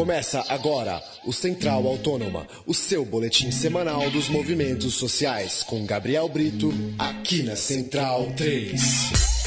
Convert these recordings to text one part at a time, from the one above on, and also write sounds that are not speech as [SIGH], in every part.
Começa agora o Central Autônoma, o seu boletim semanal dos movimentos sociais, com Gabriel Brito, aqui na Central 3.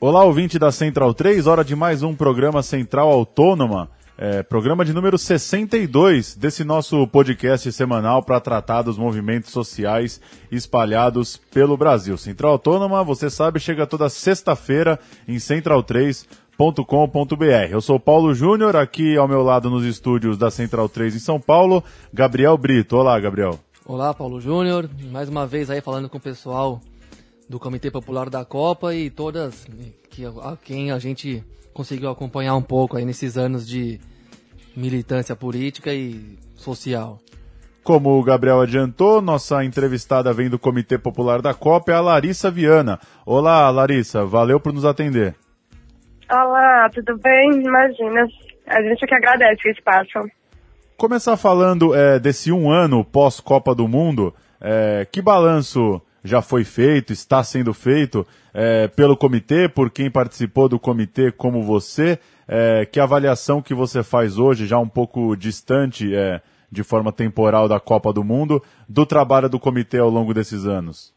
Olá, ouvinte da Central 3, hora de mais um programa Central Autônoma, é, programa de número 62 desse nosso podcast semanal para tratar dos movimentos sociais espalhados pelo Brasil. Central Autônoma, você sabe, chega toda sexta-feira em central3.com.br. Eu sou Paulo Júnior, aqui ao meu lado nos estúdios da Central 3 em São Paulo, Gabriel Brito. Olá, Gabriel. Olá, Paulo Júnior, mais uma vez aí falando com o pessoal do Comitê Popular da Copa e todas que a quem a gente conseguiu acompanhar um pouco aí nesses anos de militância política e social. Como o Gabriel adiantou, nossa entrevistada vem do Comitê Popular da Copa é a Larissa Viana. Olá, Larissa, valeu por nos atender. Olá, tudo bem? Imagina, a gente que agradece o espaço. Começar falando é, desse um ano pós-Copa do Mundo, é, que balanço já foi feito, está sendo feito é, pelo comitê, por quem participou do comitê como você. É, que avaliação que você faz hoje, já um pouco distante é, de forma temporal da Copa do Mundo, do trabalho do comitê ao longo desses anos?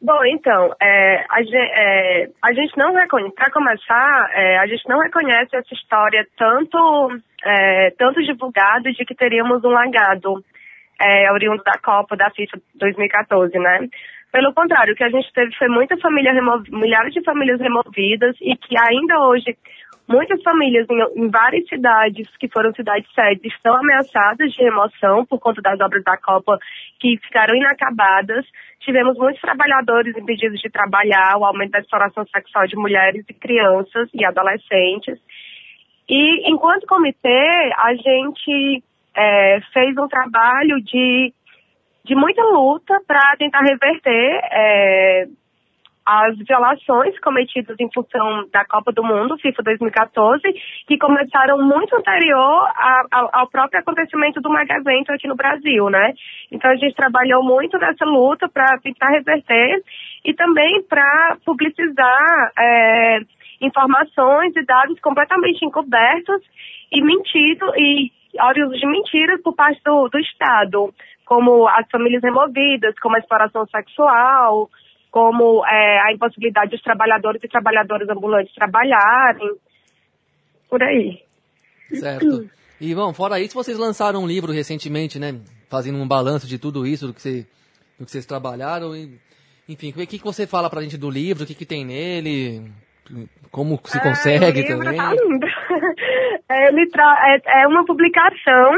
Bom, então, é, a, é, a, gente não reconhece, para começar, é, a gente não reconhece essa história tanto, é, tanto divulgada de que teríamos um lagado é, oriundo da Copa da FIFA 2014, né? Pelo contrário, o que a gente teve foi muita família milhares de famílias removidas e que ainda hoje muitas famílias em, em, várias cidades que foram cidades sedes estão ameaçadas de remoção por conta das obras da Copa que ficaram inacabadas. Tivemos muitos trabalhadores impedidos de trabalhar, o aumento da exploração sexual de mulheres e crianças e adolescentes. E enquanto comitê, a gente é, fez um trabalho de, de muita luta para tentar reverter é, as violações cometidas em função da Copa do Mundo, FIFA 2014, que começaram muito anterior a, a, ao próprio acontecimento do Magazento aqui no Brasil, né? Então a gente trabalhou muito nessa luta para tentar reverter e também para publicizar é, informações e dados completamente encobertos e mentido e oriundos de mentiras por parte do, do Estado, como as famílias removidas, como a exploração sexual, como é, a impossibilidade dos trabalhadores e trabalhadoras ambulantes trabalharem, por aí. Certo. E, bom, fora isso, vocês lançaram um livro recentemente, né? Fazendo um balanço de tudo isso, do que, do que vocês trabalharam. E, enfim, o que, que você fala pra gente do livro? O que, que tem nele? Como se consegue é, também? Tá lindo. [LAUGHS] É, é, é uma publicação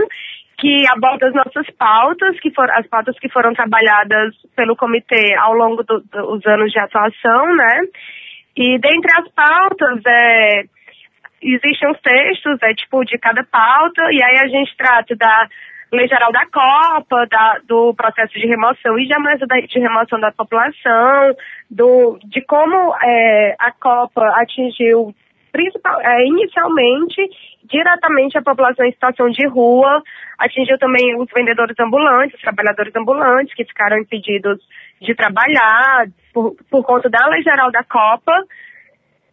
que aborda as nossas pautas, que foram as pautas que foram trabalhadas pelo comitê ao longo dos do, anos de atuação, né? E dentre as pautas, é, existem os textos, é tipo de cada pauta, e aí a gente trata da lei geral da Copa, da, do processo de remoção e jamais de remoção da população, do, de como é, a Copa atingiu principal, é, inicialmente diretamente a população em situação de rua, atingiu também os vendedores ambulantes, os trabalhadores ambulantes que ficaram impedidos de trabalhar por, por conta da lei geral da Copa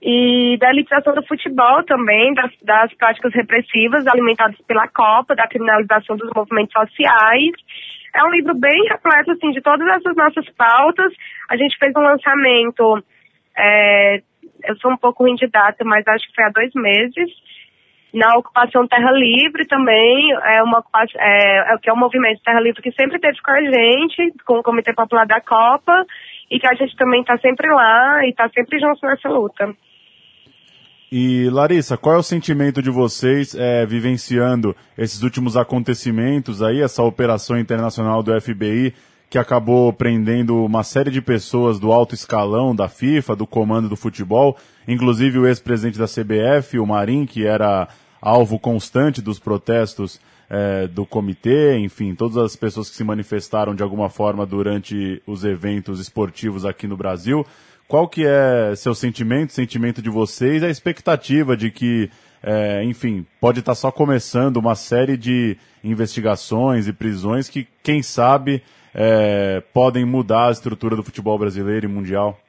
e da elitização do futebol também, das, das práticas repressivas alimentadas pela Copa, da criminalização dos movimentos sociais. É um livro bem repleto, assim, de todas essas nossas pautas. A gente fez um lançamento, é, eu sou um pouco ruim de data, mas acho que foi há dois meses, na ocupação Terra Livre também, é uma é, é, que é um movimento Terra Livre que sempre teve com a gente, com o Comitê Popular da Copa, e que a gente também está sempre lá e está sempre junto nessa luta. E Larissa, qual é o sentimento de vocês é, vivenciando esses últimos acontecimentos aí, essa operação internacional do FBI que acabou prendendo uma série de pessoas do alto escalão da FIFA, do comando do futebol, inclusive o ex-presidente da CBF, o Marim, que era alvo constante dos protestos é, do comitê, enfim, todas as pessoas que se manifestaram de alguma forma durante os eventos esportivos aqui no Brasil. Qual que é seu sentimento, sentimento de vocês, a expectativa de que, é, enfim, pode estar só começando uma série de investigações e prisões que, quem sabe, é, podem mudar a estrutura do futebol brasileiro e mundial?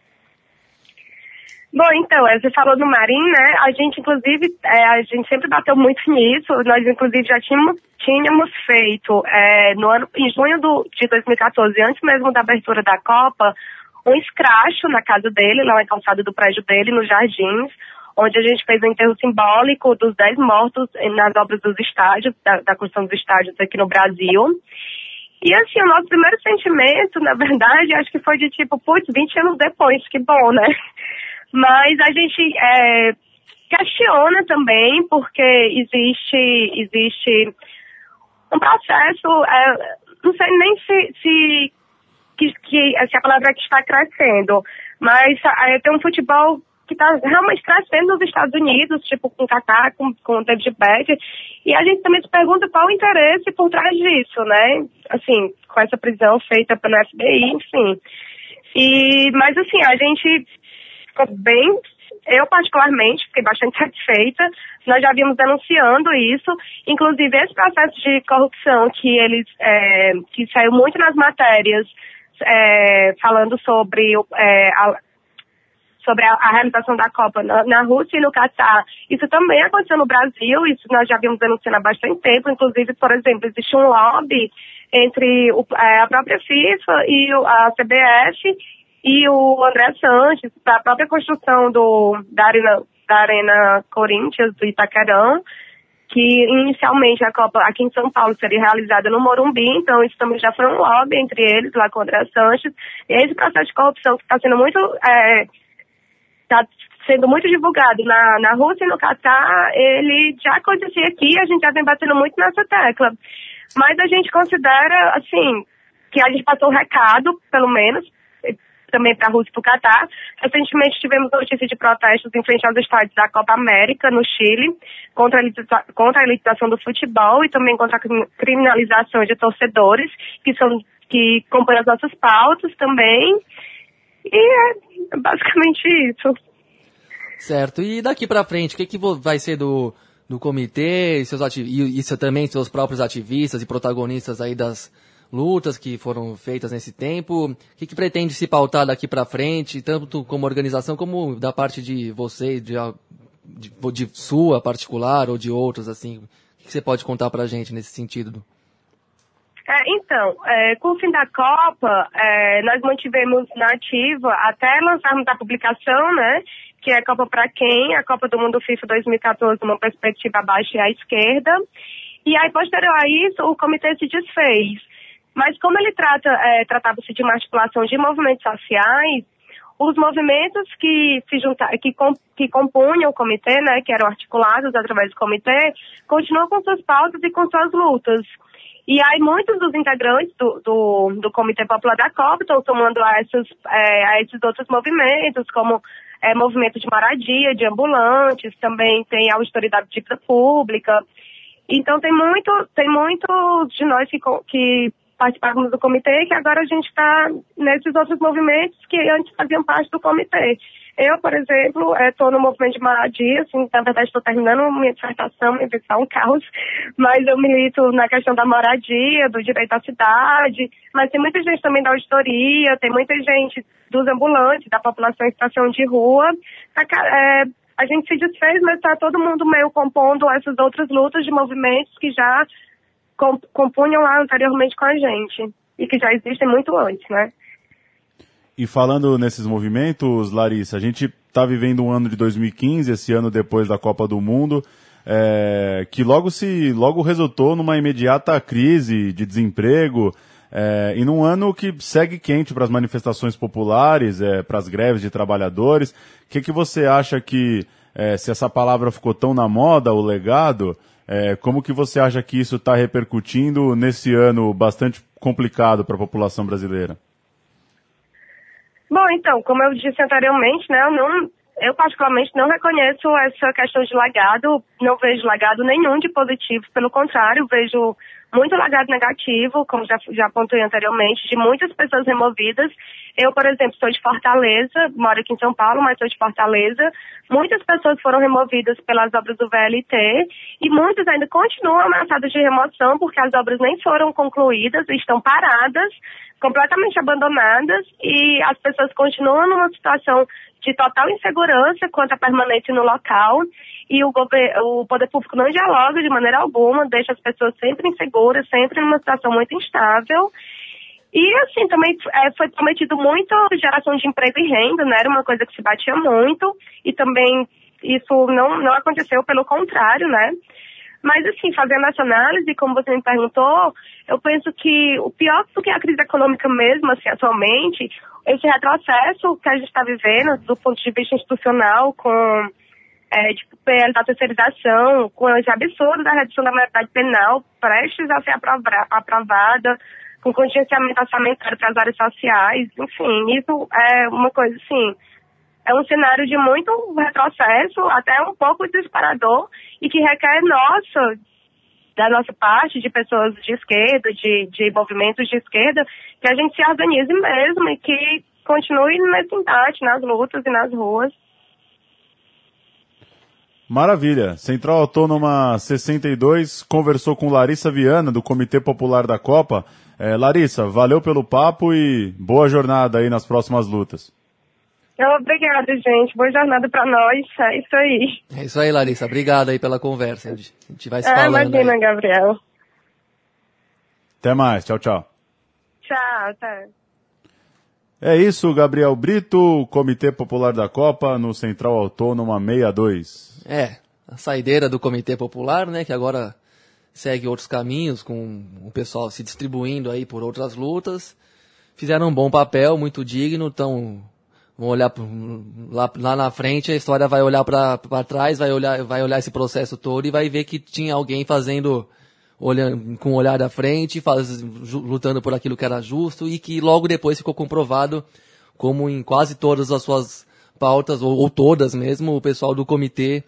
Bom, então, você falou do Marim, né? A gente, inclusive, é, a gente sempre bateu muito nisso. Nós, inclusive, já tínhamos, tínhamos feito é, no ano, em junho do, de 2014, antes mesmo da abertura da Copa, um escracho na casa dele, na calçada do prédio dele, nos Jardins, onde a gente fez um enterro simbólico dos 10 mortos nas obras dos estádios, da, da construção dos estádios aqui no Brasil. E assim, o nosso primeiro sentimento, na verdade, acho que foi de tipo, putz, 20 anos depois, que bom, né? [LAUGHS] Mas a gente é, questiona também, porque existe, existe um processo, é, não sei nem se, se, que, que, se a palavra que está crescendo, mas é, tem um futebol que está realmente crescendo nos Estados Unidos, tipo com o Kaká, com, com o David Beck, e a gente também se pergunta qual o interesse por trás disso, né? Assim, com essa prisão feita pelo FBI, enfim. E, mas assim, a gente ficou bem, eu particularmente fiquei bastante [LAUGHS] satisfeita. Nós já vimos denunciando isso, inclusive esse processo de corrupção que eles, é, que saiu muito nas matérias, é, falando sobre é, a, sobre a, a, realização da Copa na, na, Rússia e no Catar. Isso também aconteceu no Brasil, isso nós já vimos denunciando há bastante tempo. Inclusive, por exemplo, existe um lobby entre o, é, a própria FIFA e a CBF e o André Sanches, para a própria construção do, da, arena, da Arena Corinthians, do Itaquerão, que inicialmente a Copa aqui em São Paulo seria realizada no Morumbi, então isso também já foi um lobby entre eles, lá com André Sanches. E esse processo de corrupção que está sendo muito. Está é, sendo muito divulgado na, na Rússia e no Catar, ele já acontecia aqui, a gente já vem batendo muito nessa tecla. Mas a gente considera, assim, que a gente passou o recado, pelo menos, também para a Rússia e para o Catar. Recentemente tivemos notícias de protestos em frente aos estádios da Copa América, no Chile, contra a, contra a elitização do futebol e também contra a criminalização de torcedores, que são que compõem as nossas pautas também. E é basicamente isso. Certo. E daqui para frente, o que, que vai ser do, do comitê e, seus e isso também seus próprios ativistas e protagonistas aí das, lutas que foram feitas nesse tempo. O que, que pretende se pautar daqui para frente, tanto como organização como da parte de vocês, de, de, de sua particular ou de outros, assim? O que, que você pode contar para a gente nesse sentido? É, então, é, com o fim da Copa, é, nós mantivemos na ativa até lançarmos a publicação, né? Que é a Copa para quem? A Copa do Mundo FIFA 2014, uma perspectiva abaixo e à esquerda. E aí, posterior a isso, o comitê se desfez. Mas como ele trata, é, tratava-se de articulação de movimentos sociais, os movimentos que se juntar, que, com, que compunham o comitê, né, que eram articulados através do comitê, continuam com suas pautas e com suas lutas. E aí muitos dos integrantes do, do, do Comitê Popular da COP estão tomando a, essas, é, a esses outros movimentos, como é, movimento de moradia, de ambulantes, também tem a auditoria de dívida pública. Então tem muito, tem muitos de nós que, que participávamos do comitê, que agora a gente está nesses outros movimentos que antes faziam parte do comitê. Eu, por exemplo, estou é, no movimento de moradia, assim, na verdade estou terminando minha dissertação, minha dissertação é um caos, [LAUGHS] mas eu milito na questão da moradia, do direito à cidade, mas tem muita gente também da auditoria, tem muita gente dos ambulantes, da população em situação de rua. É, a gente se desfez, mas está todo mundo meio compondo essas outras lutas de movimentos que já compunham lá anteriormente com a gente e que já existem muito antes, né? E falando nesses movimentos, Larissa, a gente está vivendo um ano de 2015, esse ano depois da Copa do Mundo, é, que logo se logo resultou numa imediata crise de desemprego é, e num ano que segue quente para as manifestações populares, é, para as greves de trabalhadores. O que, que você acha que, é, se essa palavra ficou tão na moda, o legado, é, como que você acha que isso está repercutindo nesse ano bastante complicado para a população brasileira? Bom, então, como eu disse anteriormente, né, eu, não, eu particularmente não reconheço essa questão de legado, não vejo legado nenhum de positivo, pelo contrário, vejo muito legado negativo, como já, já apontei anteriormente, de muitas pessoas removidas. Eu, por exemplo, sou de Fortaleza, moro aqui em São Paulo, mas sou de Fortaleza. Muitas pessoas foram removidas pelas obras do VLT e muitas ainda continuam ameaçadas de remoção porque as obras nem foram concluídas, estão paradas, completamente abandonadas e as pessoas continuam numa situação de total insegurança quanto à permanência no local e o, o poder público não dialoga de maneira alguma, deixa as pessoas sempre inseguras, sempre numa situação muito instável. E, assim, também é, foi prometido muito geração de emprego e renda, né? Era uma coisa que se batia muito. E também isso não, não aconteceu, pelo contrário, né? Mas, assim, fazendo essa análise, como você me perguntou, eu penso que o pior do que a crise econômica mesmo, assim, atualmente, esse retrocesso que a gente está vivendo, do ponto de vista institucional, com é, tipo, PL da terceirização, com esse absurdo da redução da maioridade penal, prestes a ser aprovada, com contingenciamento orçamentário para as áreas sociais, enfim, isso é uma coisa assim, é um cenário de muito retrocesso, até um pouco desesperador, e que requer nossa, da nossa parte, de pessoas de esquerda, de, de movimentos de esquerda, que a gente se organize mesmo e que continue nesse embate, nas lutas e nas ruas. Maravilha. Central Autônoma 62 conversou com Larissa Viana, do Comitê Popular da Copa. É, Larissa, valeu pelo papo e boa jornada aí nas próximas lutas. Obrigada, gente. Boa jornada para nós. É isso aí. É isso aí, Larissa. Obrigada aí pela conversa. A gente vai se ah, falando. Imagina, aí. Gabriel. Até mais. Tchau, tchau. Tchau, até. É isso, Gabriel Brito, Comitê Popular da Copa, no Central Autônoma 62. É, a saideira do Comitê Popular, né, que agora segue outros caminhos, com o pessoal se distribuindo aí por outras lutas. Fizeram um bom papel, muito digno, então vão olhar lá, lá na frente, a história vai olhar para trás, vai olhar, vai olhar esse processo todo e vai ver que tinha alguém fazendo olhando com o olhar à frente, faz, lutando por aquilo que era justo e que logo depois ficou comprovado como em quase todas as suas pautas, ou, ou todas mesmo, o pessoal do comitê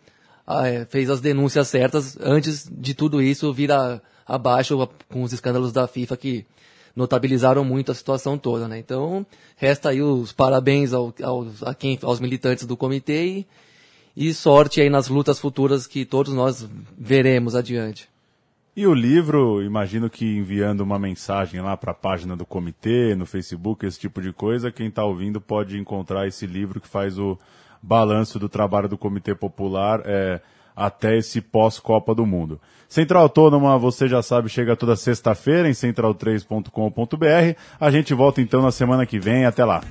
ah, é, fez as denúncias certas antes de tudo isso vir a, abaixo com os escândalos da FIFA que notabilizaram muito a situação toda, né? Então, resta aí os parabéns ao, aos, a quem, aos militantes do comitê e, e sorte aí nas lutas futuras que todos nós veremos adiante. E o livro, imagino que enviando uma mensagem lá para a página do comitê, no Facebook, esse tipo de coisa, quem está ouvindo pode encontrar esse livro que faz o balanço do trabalho do Comitê Popular é, até esse pós-Copa do Mundo. Central Autônoma, você já sabe, chega toda sexta-feira em central3.com.br. A gente volta então na semana que vem. Até lá.